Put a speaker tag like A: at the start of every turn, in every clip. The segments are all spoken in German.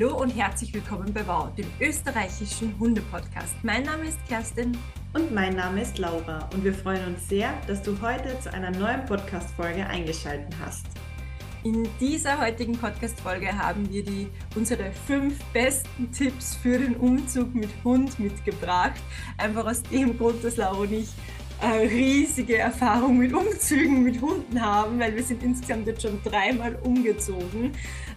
A: Hallo und herzlich willkommen bei Wow, dem österreichischen Hundepodcast. Mein Name ist Kerstin.
B: Und mein Name ist Laura und wir freuen uns sehr, dass du heute zu einer neuen Podcast-Folge eingeschaltet hast.
A: In dieser heutigen Podcast-Folge haben wir die, unsere fünf besten Tipps für den Umzug mit Hund mitgebracht. Einfach aus dem Grund, dass Laura und ich riesige Erfahrung mit Umzügen mit Hunden haben, weil wir sind insgesamt jetzt schon dreimal umgezogen.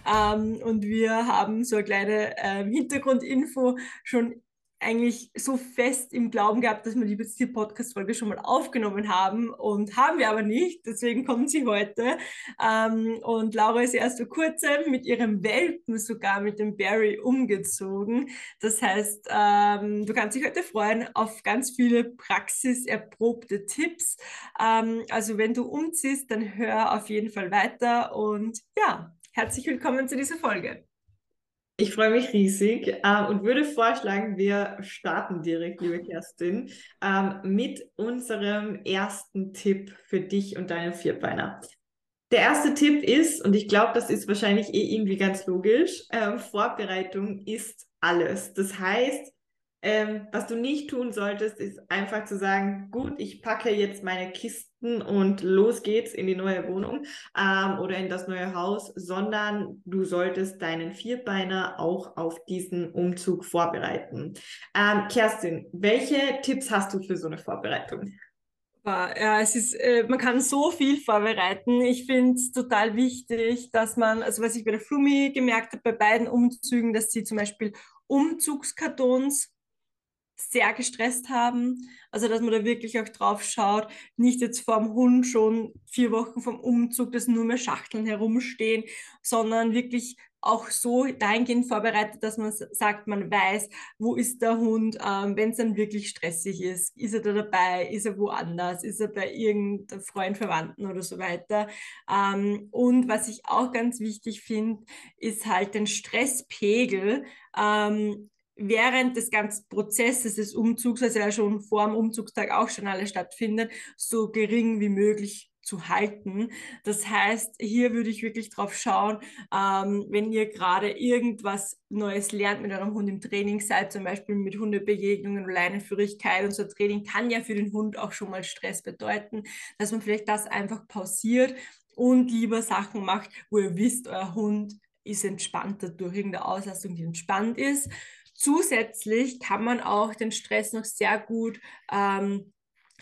A: Ähm, und wir haben so eine kleine äh, Hintergrundinfo schon eigentlich so fest im Glauben gehabt, dass wir die, Podcast-Folge schon mal aufgenommen haben und haben wir aber nicht. Deswegen kommt sie heute. Ähm, und Laura ist erst vor kurzem mit ihrem Welpen sogar mit dem Barry umgezogen. Das heißt, ähm, du kannst dich heute freuen auf ganz viele praxiserprobte Tipps. Ähm, also wenn du umziehst, dann hör auf jeden Fall weiter und ja, herzlich willkommen zu dieser Folge.
B: Ich freue mich riesig äh, und würde vorschlagen, wir starten direkt, liebe Kerstin, ähm, mit unserem ersten Tipp für dich und deinen Vierbeiner. Der erste Tipp ist, und ich glaube, das ist wahrscheinlich eh irgendwie ganz logisch, äh, Vorbereitung ist alles. Das heißt, ähm, was du nicht tun solltest, ist einfach zu sagen, gut, ich packe jetzt meine Kisten und los geht's in die neue Wohnung ähm, oder in das neue Haus, sondern du solltest deinen Vierbeiner auch auf diesen Umzug vorbereiten. Ähm, Kerstin, welche Tipps hast du für so eine Vorbereitung?
A: Ja, es ist, äh, man kann so viel vorbereiten. Ich finde es total wichtig, dass man, also was ich bei der Flumi gemerkt habe, bei beiden Umzügen, dass sie zum Beispiel Umzugskartons sehr gestresst haben. Also, dass man da wirklich auch drauf schaut, nicht jetzt vorm Hund schon vier Wochen vom Umzug, dass nur mehr Schachteln herumstehen, sondern wirklich auch so dahingehend vorbereitet, dass man sagt, man weiß, wo ist der Hund, ähm, wenn es dann wirklich stressig ist. Ist er da dabei? Ist er woanders? Ist er bei irgendeinem Freund, Verwandten oder so weiter? Ähm, und was ich auch ganz wichtig finde, ist halt den Stresspegel ähm, während des ganzen Prozesses des Umzugs, also ja schon vor dem Umzugstag auch schon alles stattfindet, so gering wie möglich zu halten. Das heißt, hier würde ich wirklich drauf schauen, ähm, wenn ihr gerade irgendwas Neues lernt mit eurem Hund im Training seid, zum Beispiel mit Hundebegegnungen, Leinenführigkeit und so Training kann ja für den Hund auch schon mal Stress bedeuten, dass man vielleicht das einfach pausiert und lieber Sachen macht, wo ihr wisst, euer Hund ist entspannter durch irgendeine Auslastung, die entspannt ist Zusätzlich kann man auch den Stress noch sehr gut ähm,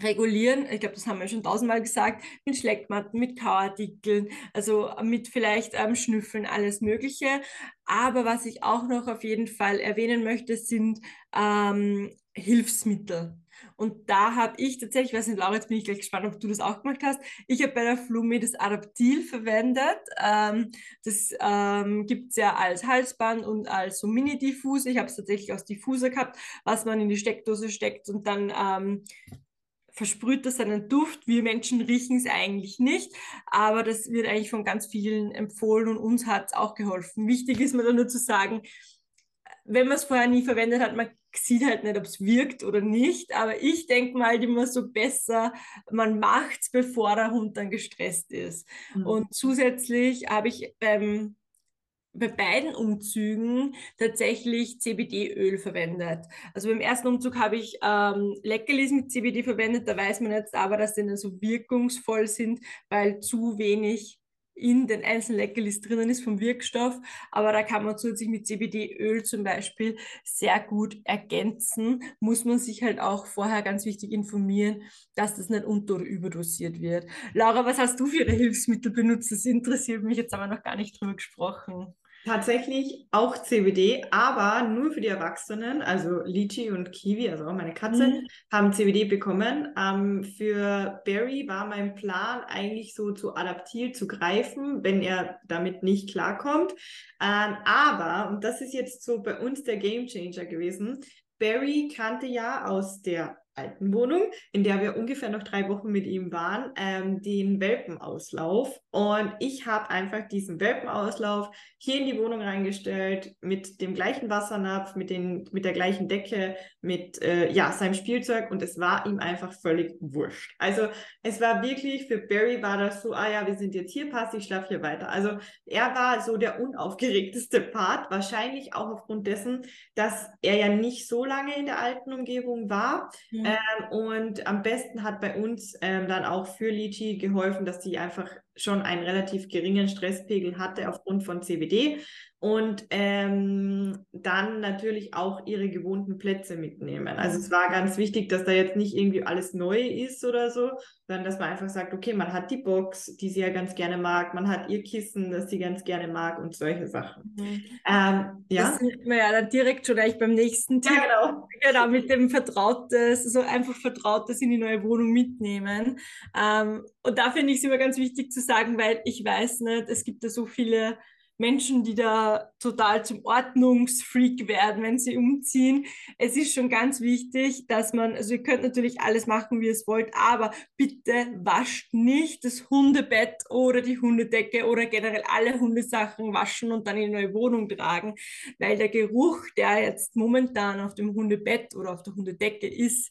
A: regulieren. Ich glaube, das haben wir schon tausendmal gesagt, mit Schleckmatten, mit Kauartikeln, also mit vielleicht ähm, Schnüffeln, alles Mögliche. Aber was ich auch noch auf jeden Fall erwähnen möchte, sind ähm, Hilfsmittel. Und da habe ich tatsächlich, ich weiß nicht, Laura, jetzt bin ich gleich gespannt, ob du das auch gemacht hast. Ich habe bei der Flumi das Adaptil verwendet. Ähm, das ähm, gibt es ja als Halsband und als so Mini-Diffuse. Ich habe es tatsächlich aus Diffuser gehabt, was man in die Steckdose steckt und dann ähm, versprüht das einen Duft. Wir Menschen riechen es eigentlich nicht, aber das wird eigentlich von ganz vielen empfohlen und uns hat es auch geholfen. Wichtig ist mir da nur zu sagen, wenn man es vorher nie verwendet hat, man sieht halt nicht, ob es wirkt oder nicht. Aber ich denke mal immer so besser, man macht es, bevor der Hund dann gestresst ist. Mhm. Und zusätzlich habe ich beim bei beiden Umzügen tatsächlich CBD-Öl verwendet. Also beim ersten Umzug habe ich ähm, Leckerlis mit CBD verwendet, da weiß man jetzt aber, dass die nicht so wirkungsvoll sind, weil zu wenig in den einzelnen Leckerlis drinnen ist vom Wirkstoff, aber da kann man zusätzlich mit CBD-Öl zum Beispiel sehr gut ergänzen. Muss man sich halt auch vorher ganz wichtig informieren, dass das nicht unter- oder überdosiert wird. Laura, was hast du für ihre Hilfsmittel benutzt? Das interessiert mich, jetzt haben wir noch gar nicht drüber gesprochen.
B: Tatsächlich auch CBD, aber nur für die Erwachsenen. Also Lychee und Kiwi, also auch meine Katze, mhm. haben CBD bekommen. Ähm, für Barry war mein Plan eigentlich so zu adaptiert zu greifen, wenn er damit nicht klarkommt. Ähm, aber, und das ist jetzt so bei uns der Gamechanger gewesen, Barry kannte ja aus der alten Wohnung, in der wir ungefähr noch drei Wochen mit ihm waren, ähm, den Welpenauslauf. Und ich habe einfach diesen Welpenauslauf hier in die Wohnung reingestellt, mit dem gleichen Wassernapf, mit, den, mit der gleichen Decke, mit äh, ja, seinem Spielzeug und es war ihm einfach völlig wurscht. Also es war wirklich, für Barry war das so, ah ja, wir sind jetzt hier, passt, ich schlafe hier weiter. Also er war so der unaufgeregteste Part, wahrscheinlich auch aufgrund dessen, dass er ja nicht so lange in der alten Umgebung war. Ähm, und am besten hat bei uns ähm, dann auch für Lichi geholfen, dass sie einfach schon einen relativ geringen Stresspegel hatte aufgrund von CBD und ähm, dann natürlich auch ihre gewohnten Plätze mitnehmen. Also es war ganz wichtig, dass da jetzt nicht irgendwie alles neu ist oder so, sondern dass man einfach sagt, okay, man hat die Box, die sie ja ganz gerne mag, man hat ihr Kissen, das sie ganz gerne mag und solche Sachen. Mhm.
A: Ähm, ja. Das sind wir ja dann direkt schon gleich beim nächsten Thema. Ja, genau. genau, mit dem Vertrautes, so einfach Vertrautes in die neue Wohnung mitnehmen. Ähm, und da finde ich es immer ganz wichtig zu sagen, weil ich weiß nicht, es gibt da so viele Menschen, die da total zum Ordnungsfreak werden, wenn sie umziehen. Es ist schon ganz wichtig, dass man, also ihr könnt natürlich alles machen, wie ihr es wollt, aber bitte wascht nicht das Hundebett oder die Hundedecke oder generell alle Hundesachen waschen und dann in eine neue Wohnung tragen, weil der Geruch, der jetzt momentan auf dem Hundebett oder auf der Hundedecke ist,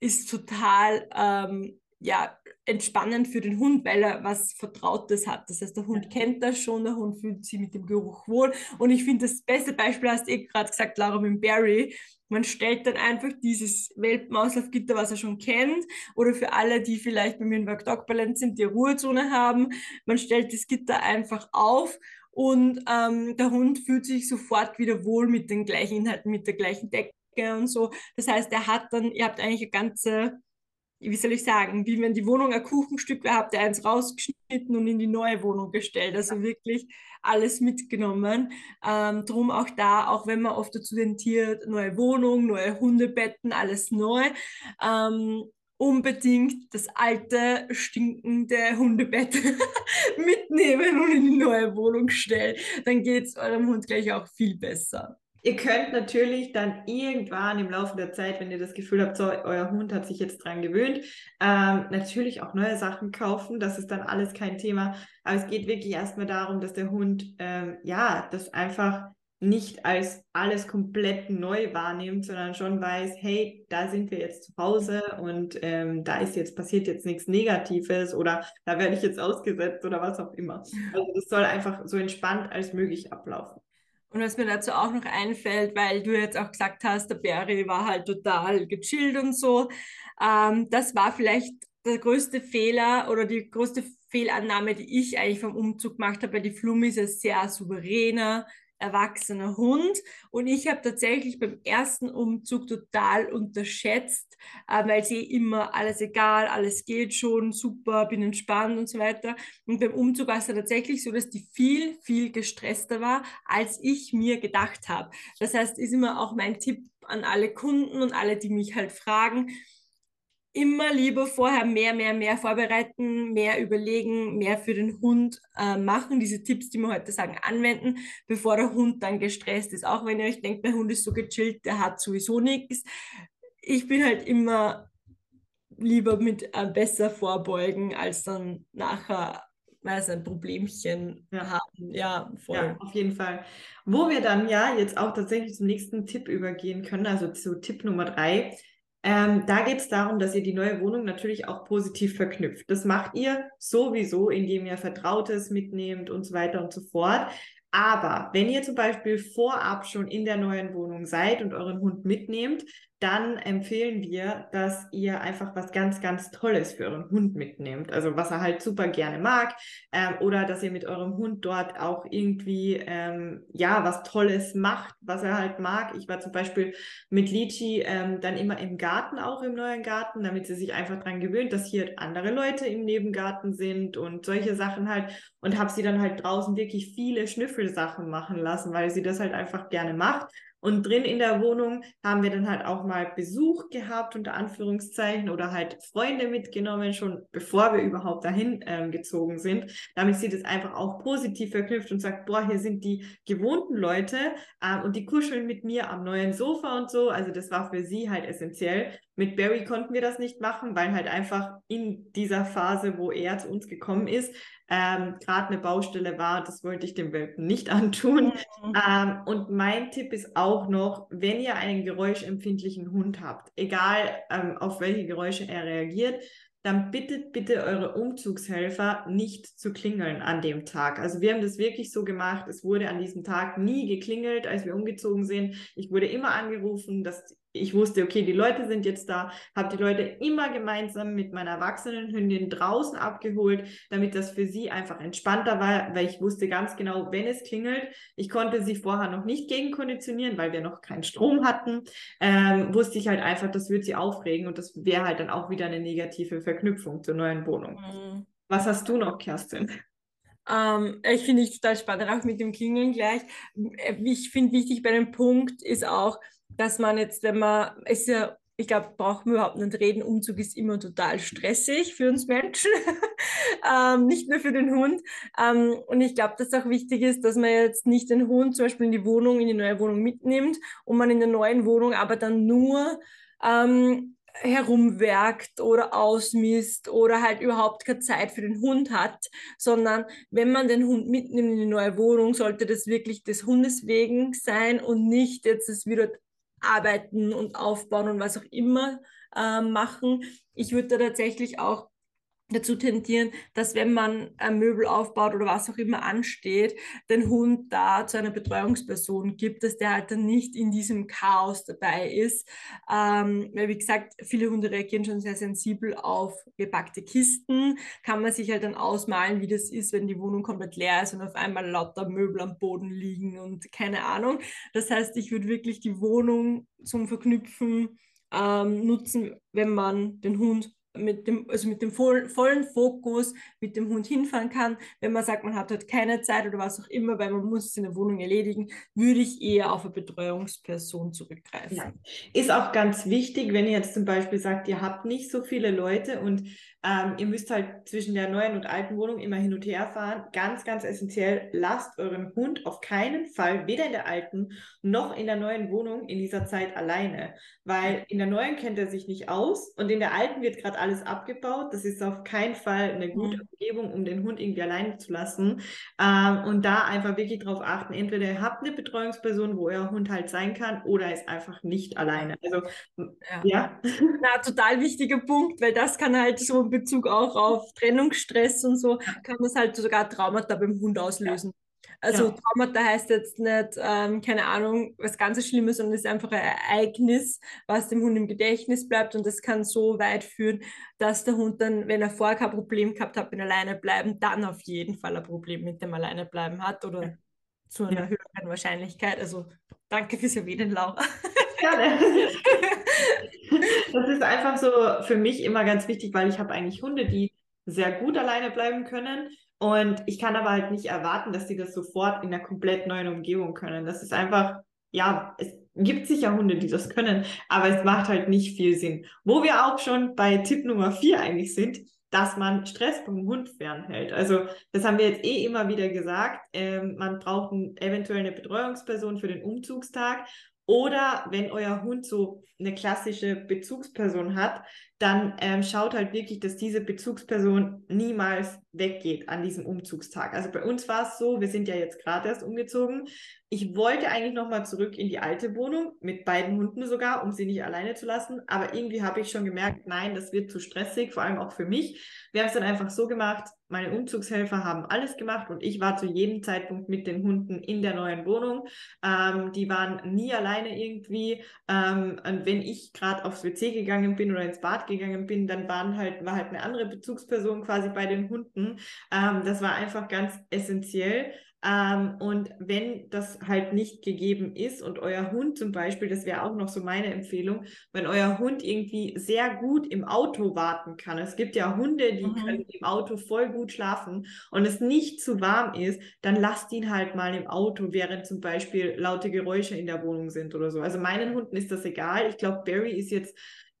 A: ist total ähm, ja, entspannend für den Hund, weil er was Vertrautes hat. Das heißt, der Hund kennt das schon, der Hund fühlt sich mit dem Geruch wohl. Und ich finde, das beste Beispiel hast du eh gerade gesagt, Laura, mit Barry. Man stellt dann einfach dieses Welpenauslaufgitter, was er schon kennt, oder für alle, die vielleicht bei mir in Work Dog Balance sind, die Ruhezone haben, man stellt das Gitter einfach auf und ähm, der Hund fühlt sich sofort wieder wohl mit den gleichen Inhalten, mit der gleichen Decke und so. Das heißt, er hat dann, ihr habt eigentlich eine ganze wie soll ich sagen, wie wenn die Wohnung ein Kuchenstück wäre, habt ihr eins rausgeschnitten und in die neue Wohnung gestellt. Also wirklich alles mitgenommen. Ähm, drum auch da, auch wenn man oft dazu tentiert, neue Wohnung, neue Hundebetten, alles neu. Ähm, unbedingt das alte, stinkende Hundebett mitnehmen und in die neue Wohnung stellen. Dann geht es eurem Hund gleich auch viel besser.
B: Ihr könnt natürlich dann irgendwann im Laufe der Zeit, wenn ihr das Gefühl habt, so, euer Hund hat sich jetzt dran gewöhnt, ähm, natürlich auch neue Sachen kaufen. Das ist dann alles kein Thema. Aber es geht wirklich erstmal darum, dass der Hund, ähm, ja, das einfach nicht als alles komplett neu wahrnimmt, sondern schon weiß, hey, da sind wir jetzt zu Hause und ähm, da ist jetzt passiert jetzt nichts Negatives oder da werde ich jetzt ausgesetzt oder was auch immer. Also das soll einfach so entspannt als möglich ablaufen.
A: Und was mir dazu auch noch einfällt, weil du jetzt auch gesagt hast, der Barry war halt total gechillt und so, ähm, das war vielleicht der größte Fehler oder die größte Fehlannahme, die ich eigentlich vom Umzug gemacht habe, weil die Flummi ist ja sehr souveräner, erwachsener Hund. Und ich habe tatsächlich beim ersten Umzug total unterschätzt, äh, weil sie immer alles egal, alles geht schon, super, bin entspannt und so weiter. Und beim Umzug war es tatsächlich so, dass die viel, viel gestresster war, als ich mir gedacht habe. Das heißt, ist immer auch mein Tipp an alle Kunden und alle, die mich halt fragen, immer lieber vorher mehr, mehr, mehr vorbereiten, mehr überlegen, mehr für den Hund äh, machen, diese Tipps, die wir heute sagen, anwenden, bevor der Hund dann gestresst ist. Auch wenn ihr euch denkt, der Hund ist so gechillt, der hat sowieso nichts. Ich bin halt immer lieber mit äh, besser vorbeugen, als dann nachher weiß ein Problemchen ja. haben. Ja,
B: voll. Ja, auf jeden Fall. Wo wir dann ja jetzt auch tatsächlich zum nächsten Tipp übergehen können, also zu Tipp Nummer drei, ähm, da geht es darum, dass ihr die neue Wohnung natürlich auch positiv verknüpft. Das macht ihr sowieso, indem ihr Vertrautes mitnehmt und so weiter und so fort. Aber wenn ihr zum Beispiel vorab schon in der neuen Wohnung seid und euren Hund mitnehmt, dann empfehlen wir, dass ihr einfach was ganz, ganz Tolles für euren Hund mitnehmt. Also was er halt super gerne mag. Ähm, oder dass ihr mit eurem Hund dort auch irgendwie, ähm, ja, was Tolles macht, was er halt mag. Ich war zum Beispiel mit Lichi ähm, dann immer im Garten, auch im neuen Garten, damit sie sich einfach daran gewöhnt, dass hier andere Leute im Nebengarten sind und solche Sachen halt. Und habe sie dann halt draußen wirklich viele Schnüffelsachen machen lassen, weil sie das halt einfach gerne macht. Und drin in der Wohnung haben wir dann halt auch mal Besuch gehabt, unter Anführungszeichen, oder halt Freunde mitgenommen, schon bevor wir überhaupt dahin ähm, gezogen sind, damit sie das einfach auch positiv verknüpft und sagt, boah, hier sind die gewohnten Leute ähm, und die kuscheln mit mir am neuen Sofa und so. Also das war für sie halt essentiell. Mit Barry konnten wir das nicht machen, weil halt einfach in dieser Phase, wo er zu uns gekommen ist, ähm, gerade eine Baustelle war. Das wollte ich dem Welpen nicht antun. Mhm. Ähm, und mein Tipp ist auch noch, wenn ihr einen geräuschempfindlichen Hund habt, egal ähm, auf welche Geräusche er reagiert, dann bittet bitte eure Umzugshelfer nicht zu klingeln an dem Tag. Also wir haben das wirklich so gemacht. Es wurde an diesem Tag nie geklingelt, als wir umgezogen sind. Ich wurde immer angerufen, dass ich wusste, okay, die Leute sind jetzt da, habe die Leute immer gemeinsam mit meiner erwachsenen Hündin draußen abgeholt, damit das für sie einfach entspannter war, weil ich wusste ganz genau, wenn es klingelt, ich konnte sie vorher noch nicht gegenkonditionieren, weil wir noch keinen Strom hatten, ähm, wusste ich halt einfach, das würde sie aufregen und das wäre halt dann auch wieder eine negative Verknüpfung zur neuen Wohnung. Mhm. Was hast du noch, Kerstin?
A: Ähm, ich finde ich total spannend, auch mit dem Klingeln gleich. Ich finde wichtig bei dem Punkt ist auch, dass man jetzt, wenn man, ist ja, ich glaube, brauchen wir überhaupt nicht reden, Umzug ist immer total stressig für uns Menschen, ähm, nicht nur für den Hund. Ähm, und ich glaube, dass auch wichtig ist, dass man jetzt nicht den Hund zum Beispiel in die Wohnung, in die neue Wohnung mitnimmt und man in der neuen Wohnung aber dann nur ähm, herumwerkt oder ausmisst oder halt überhaupt keine Zeit für den Hund hat, sondern wenn man den Hund mitnimmt in die neue Wohnung, sollte das wirklich des Hundes wegen sein und nicht jetzt es wieder arbeiten und aufbauen und was auch immer äh, machen. Ich würde da tatsächlich auch dazu tendieren, dass wenn man ein Möbel aufbaut oder was auch immer ansteht, den Hund da zu einer Betreuungsperson gibt, dass der halt dann nicht in diesem Chaos dabei ist. Ähm, weil wie gesagt, viele Hunde reagieren schon sehr sensibel auf gepackte Kisten. Kann man sich halt dann ausmalen, wie das ist, wenn die Wohnung komplett leer ist und auf einmal lauter Möbel am Boden liegen und keine Ahnung. Das heißt, ich würde wirklich die Wohnung zum Verknüpfen ähm, nutzen, wenn man den Hund mit dem, also mit dem vollen, Fokus mit dem Hund hinfahren kann. Wenn man sagt, man hat halt keine Zeit oder was auch immer, weil man muss es in der Wohnung erledigen, würde ich eher auf eine Betreuungsperson zurückgreifen. Ja.
B: Ist auch ganz wichtig, wenn ihr jetzt zum Beispiel sagt, ihr habt nicht so viele Leute und ähm, ihr müsst halt zwischen der neuen und alten Wohnung immer hin und her fahren. Ganz, ganz essentiell, lasst euren Hund auf keinen Fall, weder in der alten noch in der neuen Wohnung in dieser Zeit alleine. Weil in der neuen kennt er sich nicht aus und in der alten wird gerade alles abgebaut. Das ist auf keinen Fall eine gute. Umgebung, um den Hund irgendwie alleine zu lassen. Ähm, und da einfach wirklich darauf achten, entweder ihr habt eine Betreuungsperson, wo euer Hund halt sein kann, oder ist einfach nicht alleine. Also,
A: ja. ja. Na, total wichtiger Punkt, weil das kann halt so in Bezug auch auf Trennungsstress und so, kann das halt sogar Traumata beim Hund auslösen. Also ja. Traumata heißt jetzt nicht, ähm, keine Ahnung, was ganz Schlimmes, sondern es ist einfach ein Ereignis, was dem Hund im Gedächtnis bleibt und das kann so weit führen, dass der Hund dann, wenn er vorher kein Problem gehabt hat mit alleine bleiben, dann auf jeden Fall ein Problem mit dem alleine bleiben hat oder. Zu einer ja. höheren Wahrscheinlichkeit. Also danke fürs Erwähnen, Laura. Gerne.
B: Das ist einfach so für mich immer ganz wichtig, weil ich habe eigentlich Hunde, die sehr gut alleine bleiben können, und ich kann aber halt nicht erwarten, dass die das sofort in einer komplett neuen Umgebung können. Das ist einfach, ja, es gibt sicher Hunde, die das können, aber es macht halt nicht viel Sinn. Wo wir auch schon bei Tipp Nummer vier eigentlich sind, dass man Stress vom Hund fernhält. Also das haben wir jetzt eh immer wieder gesagt. Ähm, man braucht ein, eventuell eine Betreuungsperson für den Umzugstag oder wenn euer Hund so eine klassische Bezugsperson hat, dann ähm, schaut halt wirklich, dass diese Bezugsperson niemals weggeht an diesem Umzugstag. Also bei uns war es so, wir sind ja jetzt gerade erst umgezogen. Ich wollte eigentlich nochmal zurück in die alte Wohnung, mit beiden Hunden sogar, um sie nicht alleine zu lassen. Aber irgendwie habe ich schon gemerkt, nein, das wird zu stressig, vor allem auch für mich. Wir haben es dann einfach so gemacht, meine Umzugshelfer haben alles gemacht und ich war zu jedem Zeitpunkt mit den Hunden in der neuen Wohnung. Ähm, die waren nie alleine irgendwie. Ähm, und wenn ich gerade aufs WC gegangen bin oder ins Bad gegangen bin, dann waren halt, war halt eine andere Bezugsperson quasi bei den Hunden. Ähm, das war einfach ganz essentiell. Ähm, und wenn das halt nicht gegeben ist und euer Hund zum Beispiel, das wäre auch noch so meine Empfehlung, wenn euer Hund irgendwie sehr gut im Auto warten kann. Es gibt ja Hunde, die mhm. können im Auto voll gut schlafen und es nicht zu warm ist, dann lasst ihn halt mal im Auto, während zum Beispiel laute Geräusche in der Wohnung sind oder so. Also meinen Hunden ist das egal. Ich glaube, Barry ist jetzt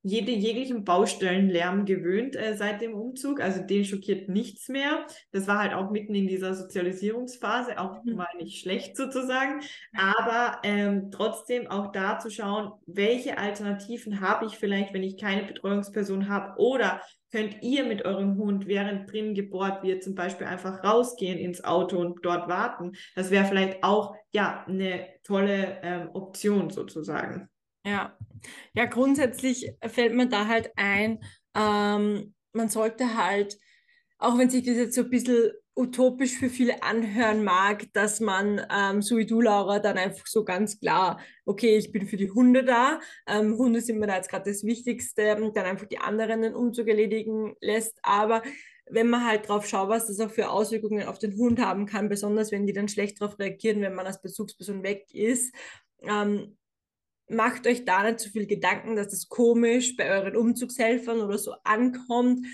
B: jede, jeglichen Baustellenlärm gewöhnt äh, seit dem Umzug. Also den schockiert nichts mehr. Das war halt auch mitten in dieser Sozialisierungsphase, auch mhm. mal nicht schlecht sozusagen. Aber ähm, trotzdem auch da zu schauen, welche Alternativen habe ich vielleicht, wenn ich keine Betreuungsperson habe oder könnt ihr mit eurem Hund, während drin gebohrt wird, zum Beispiel einfach rausgehen ins Auto und dort warten. Das wäre vielleicht auch ja eine tolle ähm, Option sozusagen.
A: Ja. ja, grundsätzlich fällt mir da halt ein, ähm, man sollte halt, auch wenn sich das jetzt so ein bisschen utopisch für viele anhören mag, dass man, ähm, so wie du, Laura, dann einfach so ganz klar, okay, ich bin für die Hunde da, ähm, Hunde sind mir da jetzt gerade das Wichtigste, und dann einfach die anderen den Umzug erledigen lässt, aber wenn man halt drauf schaut, was das auch für Auswirkungen auf den Hund haben kann, besonders wenn die dann schlecht darauf reagieren, wenn man als Bezugsperson weg ist, ähm, macht euch da nicht zu viel Gedanken, dass das komisch bei euren Umzugshelfern oder so ankommt.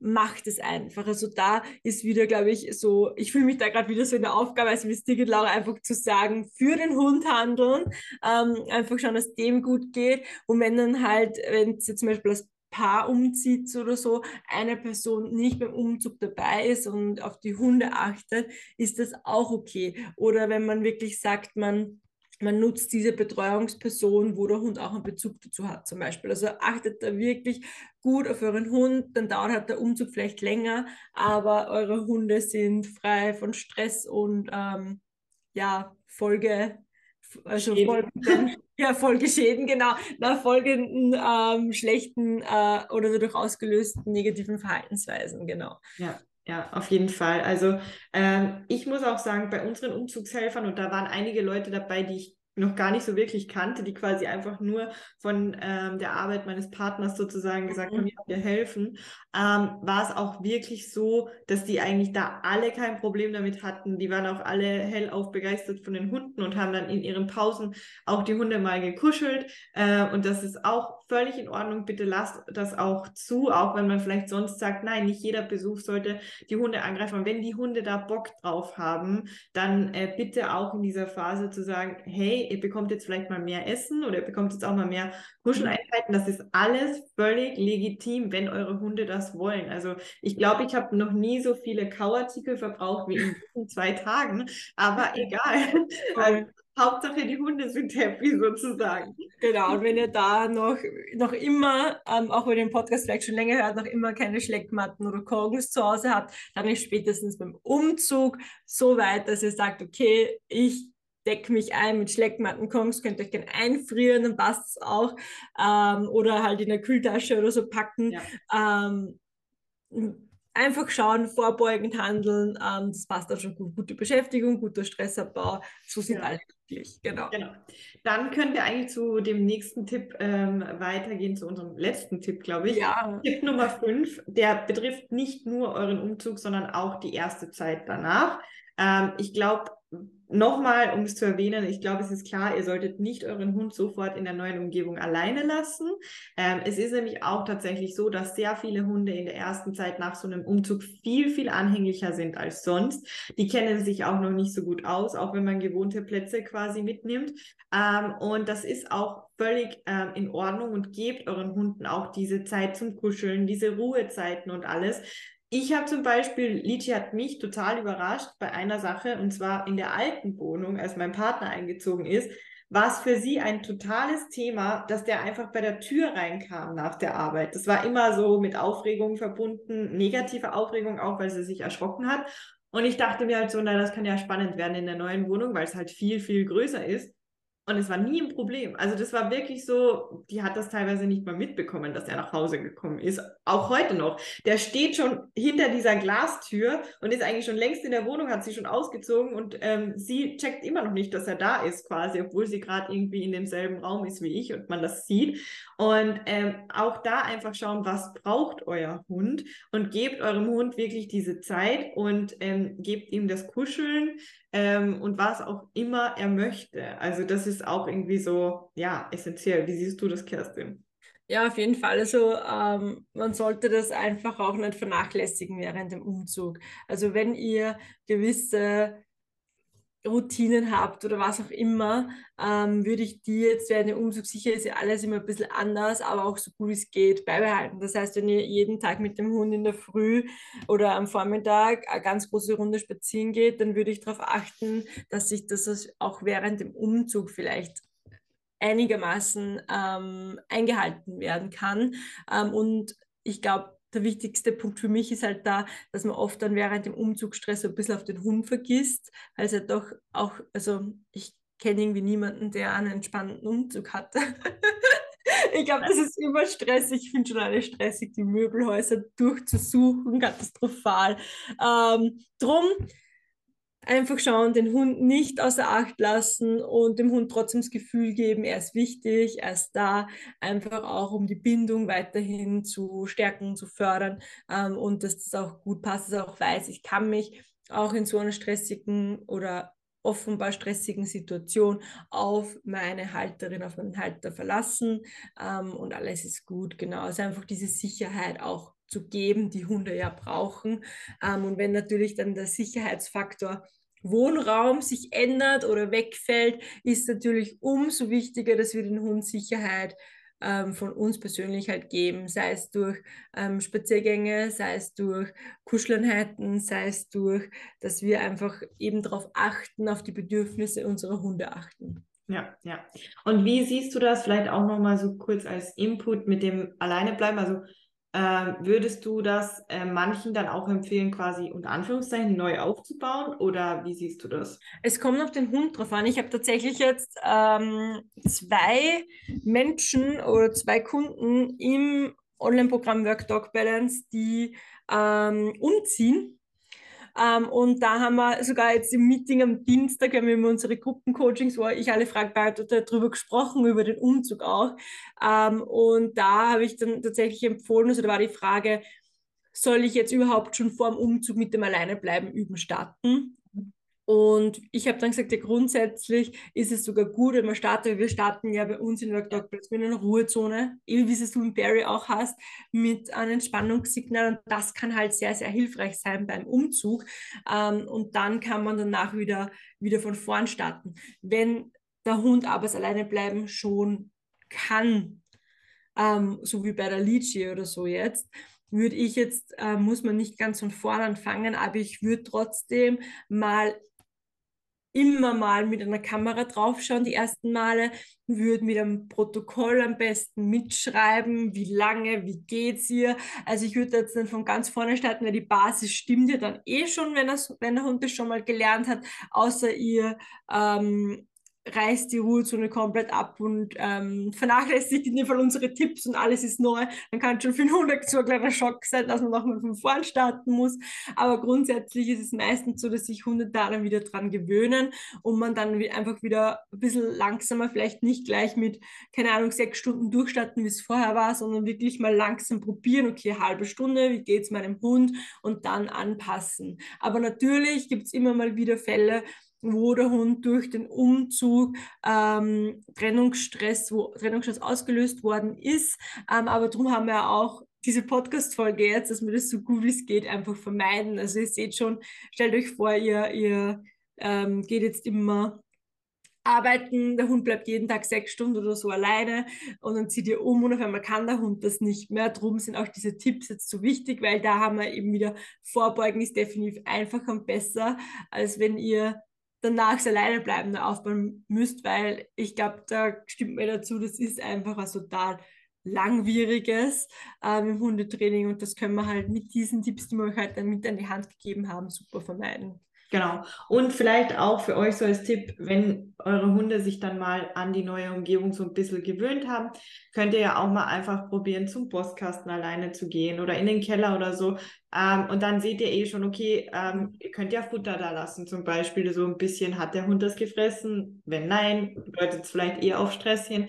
A: Macht es einfach. Also da ist wieder, glaube ich, so, ich fühle mich da gerade wieder so in der Aufgabe, als Miss Ticket Laura einfach zu sagen, für den Hund handeln, ähm, einfach schauen, dass dem gut geht. Und wenn dann halt, wenn es zum Beispiel das Paar umzieht oder so, eine Person nicht beim Umzug dabei ist und auf die Hunde achtet, ist das auch okay. Oder wenn man wirklich sagt, man man nutzt diese Betreuungsperson, wo der Hund auch einen Bezug dazu hat, zum Beispiel. Also achtet da wirklich gut auf euren Hund, dann dauert halt der Umzug vielleicht länger, aber eure Hunde sind frei von Stress und ähm, ja, Folge, also Folgen, ja, Folgeschäden, genau, nach folgenden ähm, schlechten äh, oder dadurch ausgelösten negativen Verhaltensweisen, genau.
B: Ja. Ja, auf jeden Fall. Also ähm, ich muss auch sagen, bei unseren Umzugshelfern, und da waren einige Leute dabei, die ich noch gar nicht so wirklich kannte, die quasi einfach nur von ähm, der Arbeit meines Partners sozusagen gesagt haben, mhm. ja, wir helfen, ähm, war es auch wirklich so, dass die eigentlich da alle kein Problem damit hatten. Die waren auch alle hellauf begeistert von den Hunden und haben dann in ihren Pausen auch die Hunde mal gekuschelt. Äh, und das ist auch völlig in Ordnung. Bitte lasst das auch zu, auch wenn man vielleicht sonst sagt, nein, nicht jeder Besuch sollte die Hunde angreifen. Und wenn die Hunde da Bock drauf haben, dann äh, bitte auch in dieser Phase zu sagen, hey, ihr bekommt jetzt vielleicht mal mehr Essen oder ihr bekommt jetzt auch mal mehr Kuscheleinheiten. Das ist alles völlig legitim, wenn eure Hunde das wollen. Also ich glaube, ich habe noch nie so viele Kauartikel verbraucht wie in diesen zwei Tagen, aber egal. Also, Hauptsache die Hunde sind happy sozusagen.
A: Genau, und wenn ihr da noch, noch immer, ähm, auch wenn ihr den Podcast vielleicht schon länger hört, noch immer keine Schleckmatten oder Korgens zu Hause habt, dann ist spätestens beim Umzug so weit, dass ihr sagt, okay, ich decke mich ein mit Schleckmatten, Kongs, könnt ihr euch gerne einfrieren, dann passt es auch. Ähm, oder halt in der Kühltasche oder so packen. Ja. Ähm, einfach schauen, vorbeugend handeln, ähm, das passt dann schon gut. Gute Beschäftigung, guter Stressabbau, so sind ja. alle glücklich. Genau. genau.
B: Dann können wir eigentlich zu dem nächsten Tipp ähm, weitergehen, zu unserem letzten Tipp, glaube ich. Ja. Tipp Nummer 5, der betrifft nicht nur euren Umzug, sondern auch die erste Zeit danach. Ähm, ich glaube, Nochmal, um es zu erwähnen, ich glaube, es ist klar, ihr solltet nicht euren Hund sofort in der neuen Umgebung alleine lassen. Ähm, es ist nämlich auch tatsächlich so, dass sehr viele Hunde in der ersten Zeit nach so einem Umzug viel, viel anhänglicher sind als sonst. Die kennen sich auch noch nicht so gut aus, auch wenn man gewohnte Plätze quasi mitnimmt. Ähm, und das ist auch völlig ähm, in Ordnung und gebt euren Hunden auch diese Zeit zum Kuscheln, diese Ruhezeiten und alles. Ich habe zum Beispiel, Lichi hat mich total überrascht bei einer Sache, und zwar in der alten Wohnung, als mein Partner eingezogen ist, war es für sie ein totales Thema, dass der einfach bei der Tür reinkam nach der Arbeit. Das war immer so mit Aufregung verbunden, negative Aufregung auch, weil sie sich erschrocken hat. Und ich dachte mir halt so, na, das kann ja spannend werden in der neuen Wohnung, weil es halt viel, viel größer ist. Und es war nie ein Problem. Also das war wirklich so, die hat das teilweise nicht mal mitbekommen, dass er nach Hause gekommen ist. Auch heute noch. Der steht schon hinter dieser Glastür und ist eigentlich schon längst in der Wohnung, hat sie schon ausgezogen und ähm, sie checkt immer noch nicht, dass er da ist quasi, obwohl sie gerade irgendwie in demselben Raum ist wie ich und man das sieht. Und ähm, auch da einfach schauen, was braucht euer Hund und gebt eurem Hund wirklich diese Zeit und ähm, gebt ihm das Kuscheln ähm, und was auch immer er möchte. Also das ist auch irgendwie so, ja, essentiell. Wie siehst du das, Kerstin?
A: Ja, auf jeden Fall. Also ähm, man sollte das einfach auch nicht vernachlässigen während dem Umzug. Also wenn ihr gewisse Routinen habt oder was auch immer, ähm, würde ich die jetzt, während der Umzug sicher ist ja alles immer ein bisschen anders, aber auch so gut es geht beibehalten. Das heißt, wenn ihr jeden Tag mit dem Hund in der Früh oder am Vormittag eine ganz große Runde spazieren geht, dann würde ich darauf achten, dass sich das auch während dem Umzug vielleicht einigermaßen ähm, eingehalten werden kann. Ähm, und ich glaube, der wichtigste Punkt für mich ist halt da, dass man oft dann während dem Umzugsstress so ein bisschen auf den Hund vergisst, weil es ja doch auch, also ich kenne irgendwie niemanden, der einen entspannten Umzug hatte. ich glaube, das ist immer stressig. Ich finde schon alle stressig, die Möbelhäuser durchzusuchen, katastrophal. Ähm, drum einfach schauen, den Hund nicht außer Acht lassen und dem Hund trotzdem das Gefühl geben, er ist wichtig, er ist da, einfach auch um die Bindung weiterhin zu stärken, zu fördern ähm, und dass das auch gut passt, dass er auch weiß, ich kann mich auch in so einer stressigen oder offenbar stressigen Situation auf meine Halterin, auf meinen Halter verlassen ähm, und alles ist gut. Genau, also einfach diese Sicherheit auch zu geben, die Hunde ja brauchen. Ähm, und wenn natürlich dann der Sicherheitsfaktor Wohnraum sich ändert oder wegfällt, ist natürlich umso wichtiger, dass wir den Hund Sicherheit ähm, von uns persönlich halt geben, sei es durch ähm, Spaziergänge, sei es durch Kuscheleinheiten, sei es durch, dass wir einfach eben darauf achten, auf die Bedürfnisse unserer Hunde achten.
B: Ja, ja. Und wie siehst du das vielleicht auch nochmal so kurz als Input mit dem Alleinebleiben? Also ähm, würdest du das äh, manchen dann auch empfehlen, quasi unter Anführungszeichen neu aufzubauen oder wie siehst du das?
A: Es kommt auf den Hund drauf an. Ich habe tatsächlich jetzt ähm, zwei Menschen oder zwei Kunden im Online-Programm Work Dog Balance, die ähm, umziehen ähm, und da haben wir sogar jetzt im Meeting am Dienstag, wenn wir immer unsere Gruppencoachings, wo ich alle frage, darüber gesprochen, über den Umzug auch. Ähm, und da habe ich dann tatsächlich empfohlen, also da war die Frage, soll ich jetzt überhaupt schon vor dem Umzug mit dem Alleinebleiben üben starten? Und ich habe dann gesagt, ja, grundsätzlich ist es sogar gut, wenn man startet. Wir starten ja bei uns in Workdogplatz mit einer Ruhezone, eben wie es du in Barry auch hast, mit einem Entspannungssignal. Und das kann halt sehr, sehr hilfreich sein beim Umzug. Ähm, und dann kann man danach wieder, wieder von vorn starten. Wenn der Hund aber das Alleinebleiben schon kann, ähm, so wie bei der Litchi oder so jetzt, würde ich jetzt, äh, muss man nicht ganz von vorn anfangen, aber ich würde trotzdem mal immer mal mit einer Kamera draufschauen, die ersten Male, würde mit einem Protokoll am besten mitschreiben, wie lange, wie geht's ihr. Also ich würde jetzt dann von ganz vorne starten, weil die Basis stimmt ja dann eh schon, wenn, das, wenn der Hund das schon mal gelernt hat, außer ihr ähm, reißt die Ruhezone komplett ab und ähm, vernachlässigt in dem Fall unsere Tipps und alles ist neu, dann kann schon für einen Hund so ein kleiner Schock sein, dass man nochmal von vorn starten muss. Aber grundsätzlich ist es meistens so, dass sich Hunde da dann wieder dran gewöhnen und man dann einfach wieder ein bisschen langsamer, vielleicht nicht gleich mit, keine Ahnung, sechs Stunden durchstarten, wie es vorher war, sondern wirklich mal langsam probieren, okay, halbe Stunde, wie geht es meinem Hund und dann anpassen. Aber natürlich gibt es immer mal wieder Fälle, wo der Hund durch den Umzug ähm, Trennungsstress, wo Trennungsstress ausgelöst worden ist. Ähm, aber darum haben wir auch diese Podcast-Folge jetzt, dass wir das so gut wie es geht einfach vermeiden. Also ihr seht schon, stellt euch vor, ihr, ihr ähm, geht jetzt immer arbeiten, der Hund bleibt jeden Tag sechs Stunden oder so alleine und dann zieht ihr um und auf einmal kann der Hund das nicht mehr. Drum sind auch diese Tipps jetzt so wichtig, weil da haben wir eben wieder Vorbeugen ist definitiv einfacher und besser, als wenn ihr danach das Alleinebleibende aufbauen müsst, weil ich glaube, da stimmt mir dazu, das ist einfach was total langwieriges ähm, im Hundetraining und das können wir halt mit diesen Tipps, die wir euch halt dann mit an die Hand gegeben haben, super vermeiden.
B: Genau. Und vielleicht auch für euch so als Tipp, wenn eure Hunde sich dann mal an die neue Umgebung so ein bisschen gewöhnt haben, könnt ihr ja auch mal einfach probieren, zum Postkasten alleine zu gehen oder in den Keller oder so. Ähm, und dann seht ihr eh schon, okay, ähm, ihr könnt ja Futter da lassen, zum Beispiel so ein bisschen, hat der Hund das gefressen? Wenn nein, bedeutet es vielleicht eher auf Stresschen.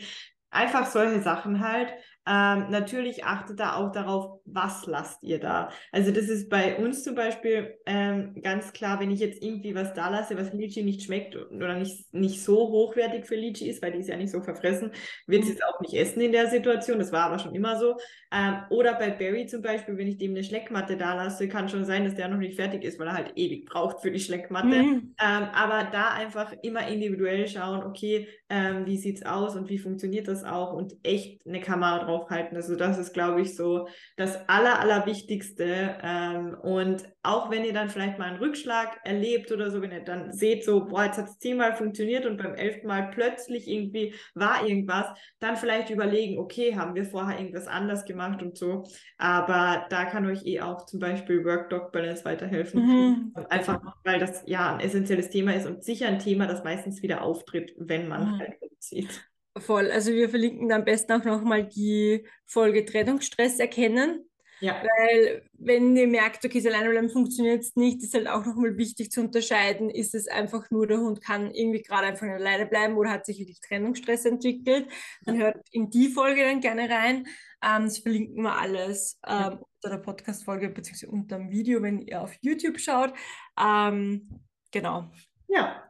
B: Einfach solche Sachen halt. Ähm, natürlich achtet da auch darauf, was lasst ihr da? Also das ist bei uns zum Beispiel ähm, ganz klar, wenn ich jetzt irgendwie was da lasse, was Litchi nicht schmeckt oder nicht, nicht so hochwertig für Litchi ist, weil die ist ja nicht so verfressen, wird sie es auch nicht essen in der Situation. Das war aber schon immer so. Ähm, oder bei Barry zum Beispiel, wenn ich dem eine Schleckmatte da lasse, kann schon sein, dass der noch nicht fertig ist, weil er halt ewig braucht für die Schleckmatte. Mhm. Ähm, aber da einfach immer individuell schauen, okay, ähm, wie sieht es aus und wie funktioniert das auch und echt eine Kamera draufhalten. Also das ist, glaube ich, so das Aller, Allerwichtigste. Ähm, und auch wenn ihr dann vielleicht mal einen Rückschlag erlebt oder so, wenn ihr dann seht, so, boah, jetzt hat es zehnmal funktioniert und beim elften Mal plötzlich irgendwie war irgendwas, dann vielleicht überlegen, okay, haben wir vorher irgendwas anders gemacht und so. Aber da kann euch eh auch zum Beispiel Work-Dog-Balance weiterhelfen. Mhm. Einfach, weil das ja ein essentielles Thema ist und sicher ein Thema, das meistens wieder auftritt, wenn man mhm. halt umzieht.
A: Voll. Also wir verlinken am besten auch nochmal die Folge Trennungsstress erkennen. Ja. Weil wenn ihr merkt, okay, das Alleinbleiben funktioniert jetzt nicht, ist halt auch nochmal wichtig zu unterscheiden, ist es einfach nur, der Hund kann irgendwie gerade einfach alleine bleiben oder hat sich wirklich Trennungsstress entwickelt. Dann hört in die Folge dann gerne rein. Ähm, das verlinken wir alles ähm, ja. unter der Podcast-Folge beziehungsweise unter dem Video, wenn ihr auf YouTube schaut. Ähm, genau.
B: Ja,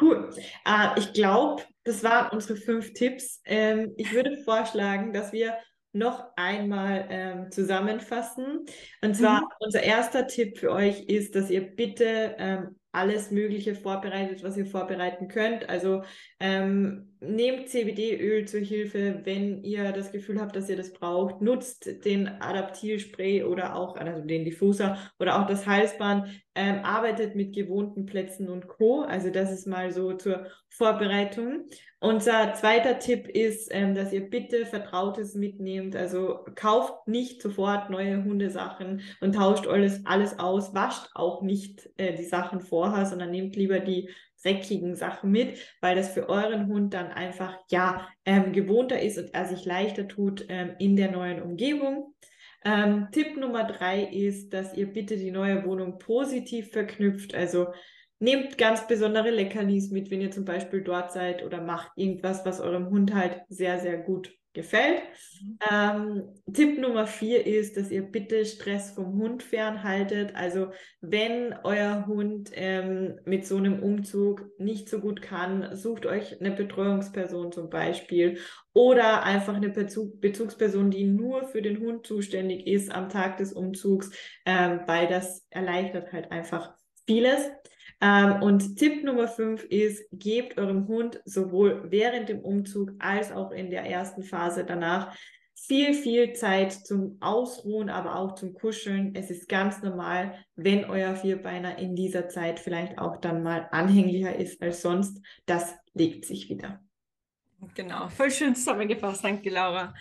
B: cool. Äh, ich glaube, das waren unsere fünf Tipps. Ähm, ich würde vorschlagen, dass wir noch einmal ähm, zusammenfassen. Und zwar mhm. unser erster Tipp für euch ist, dass ihr bitte ähm, alles Mögliche vorbereitet, was ihr vorbereiten könnt. Also ähm, nehmt CBD-Öl zur Hilfe, wenn ihr das Gefühl habt, dass ihr das braucht. Nutzt den Adaptilspray oder auch also den Diffuser oder auch das Halsband. Ähm, arbeitet mit gewohnten Plätzen und Co. Also das ist mal so zur Vorbereitung. Unser zweiter Tipp ist, ähm, dass ihr bitte Vertrautes mitnehmt. Also kauft nicht sofort neue Hundesachen und tauscht alles, alles aus. Wascht auch nicht äh, die Sachen vorher, sondern nehmt lieber die dreckigen Sachen mit, weil das für euren Hund dann einfach ja ähm, gewohnter ist und er sich leichter tut ähm, in der neuen Umgebung. Ähm, Tipp Nummer drei ist, dass ihr bitte die neue Wohnung positiv verknüpft. Also nehmt ganz besondere Leckerlis mit, wenn ihr zum Beispiel dort seid oder macht irgendwas, was eurem Hund halt sehr, sehr gut gefällt. Mhm. Ähm, Tipp Nummer vier ist, dass ihr bitte Stress vom Hund fernhaltet. Also wenn euer Hund ähm, mit so einem Umzug nicht so gut kann, sucht euch eine Betreuungsperson zum Beispiel oder einfach eine Bezug Bezugsperson, die nur für den Hund zuständig ist am Tag des Umzugs, ähm, weil das erleichtert halt einfach vieles. Ähm, und Tipp Nummer fünf ist, gebt eurem Hund sowohl während dem Umzug als auch in der ersten Phase danach viel, viel Zeit zum Ausruhen, aber auch zum Kuscheln. Es ist ganz normal, wenn euer Vierbeiner in dieser Zeit vielleicht auch dann mal anhänglicher ist als sonst. Das legt sich wieder.
A: Genau, voll schön zusammengefasst, danke Laura.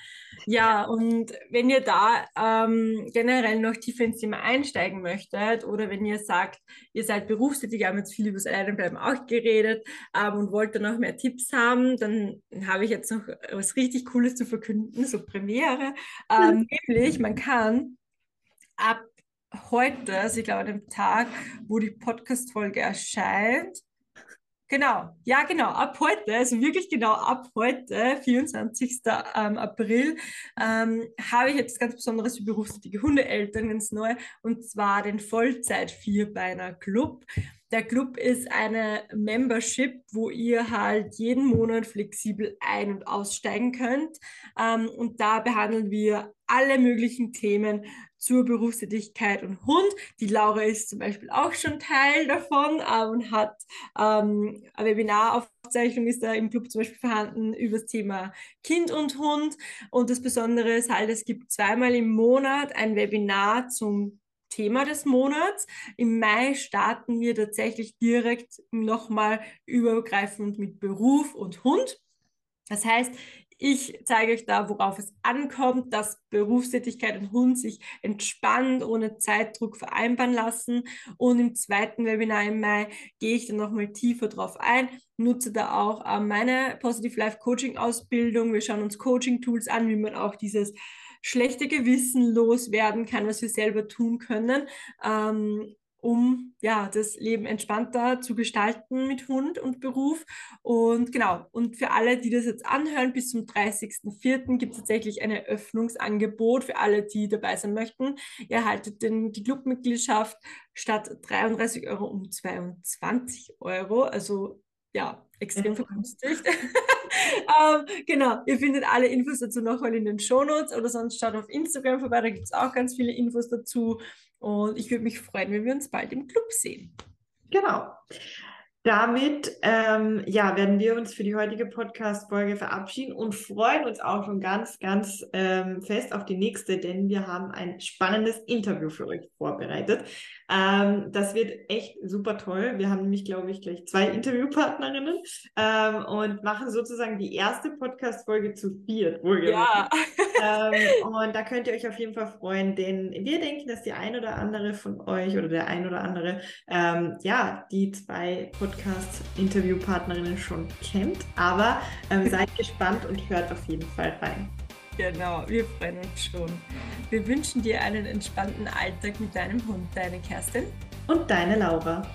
A: Ja, und wenn ihr da ähm, generell noch tiefer ins Thema einsteigen möchtet oder wenn ihr sagt, ihr seid berufstätig, wir haben jetzt viel über das Alleinbleiben auch geredet ähm, und wollt da noch mehr Tipps haben, dann habe ich jetzt noch was richtig Cooles zu verkünden, so Premiere. Ähm, nämlich, man kann ab heute, also ich glaube an dem Tag, wo die Podcast-Folge erscheint, Genau, ja, genau. Ab heute, also wirklich genau ab heute, 24. Ähm, April, ähm, habe ich jetzt ganz besonderes für berufstätige Hundeeltern ganz neu und zwar den Vollzeit-Vierbeiner Club. Der Club ist eine Membership, wo ihr halt jeden Monat flexibel ein- und aussteigen könnt. Ähm, und da behandeln wir alle möglichen Themen zur Berufstätigkeit und Hund. Die Laura ist zum Beispiel auch schon Teil davon äh, und hat ähm, eine Webinaraufzeichnung ist da im Club zum Beispiel vorhanden über das Thema Kind und Hund. Und das Besondere ist halt, es gibt zweimal im Monat ein Webinar zum Thema des Monats. Im Mai starten wir tatsächlich direkt nochmal übergreifend mit Beruf und Hund. Das heißt, ich zeige euch da, worauf es ankommt, dass Berufstätigkeit und Hund sich entspannt, ohne Zeitdruck vereinbaren lassen. Und im zweiten Webinar im Mai gehe ich dann nochmal tiefer drauf ein, nutze da auch äh, meine Positive Life Coaching Ausbildung. Wir schauen uns Coaching Tools an, wie man auch dieses schlechte Gewissen loswerden kann, was wir selber tun können. Ähm, um ja, das Leben entspannter zu gestalten mit Hund und Beruf. Und genau, und für alle, die das jetzt anhören, bis zum 30.04. gibt es tatsächlich ein Eröffnungsangebot für alle, die dabei sein möchten. Ihr erhaltet den, die Clubmitgliedschaft statt 33 Euro um 22 Euro. Also ja, extrem vergünstigt. ähm, genau, ihr findet alle Infos dazu nochmal in den Shownotes oder sonst schaut auf Instagram vorbei, da gibt es auch ganz viele Infos dazu. Und ich würde mich freuen, wenn wir uns bald im Club sehen.
B: Genau. Damit ähm, ja, werden wir uns für die heutige Podcast-Folge verabschieden und freuen uns auch schon ganz, ganz ähm, fest auf die nächste, denn wir haben ein spannendes Interview für euch vorbereitet. Ähm, das wird echt super toll. Wir haben nämlich, glaube ich, gleich zwei Interviewpartnerinnen ähm, und machen sozusagen die erste Podcast-Folge zu viert.
A: Ja.
B: ähm, und da könnt ihr euch auf jeden Fall freuen, denn wir denken, dass die ein oder andere von euch oder der ein oder andere, ähm, ja, die zwei Podcast-Interviewpartnerinnen schon kennt. Aber ähm, seid gespannt und hört auf jeden Fall rein.
A: Genau, wir freuen uns schon. Wir wünschen dir einen entspannten Alltag mit deinem Hund, deine Kerstin.
B: Und deine Laura.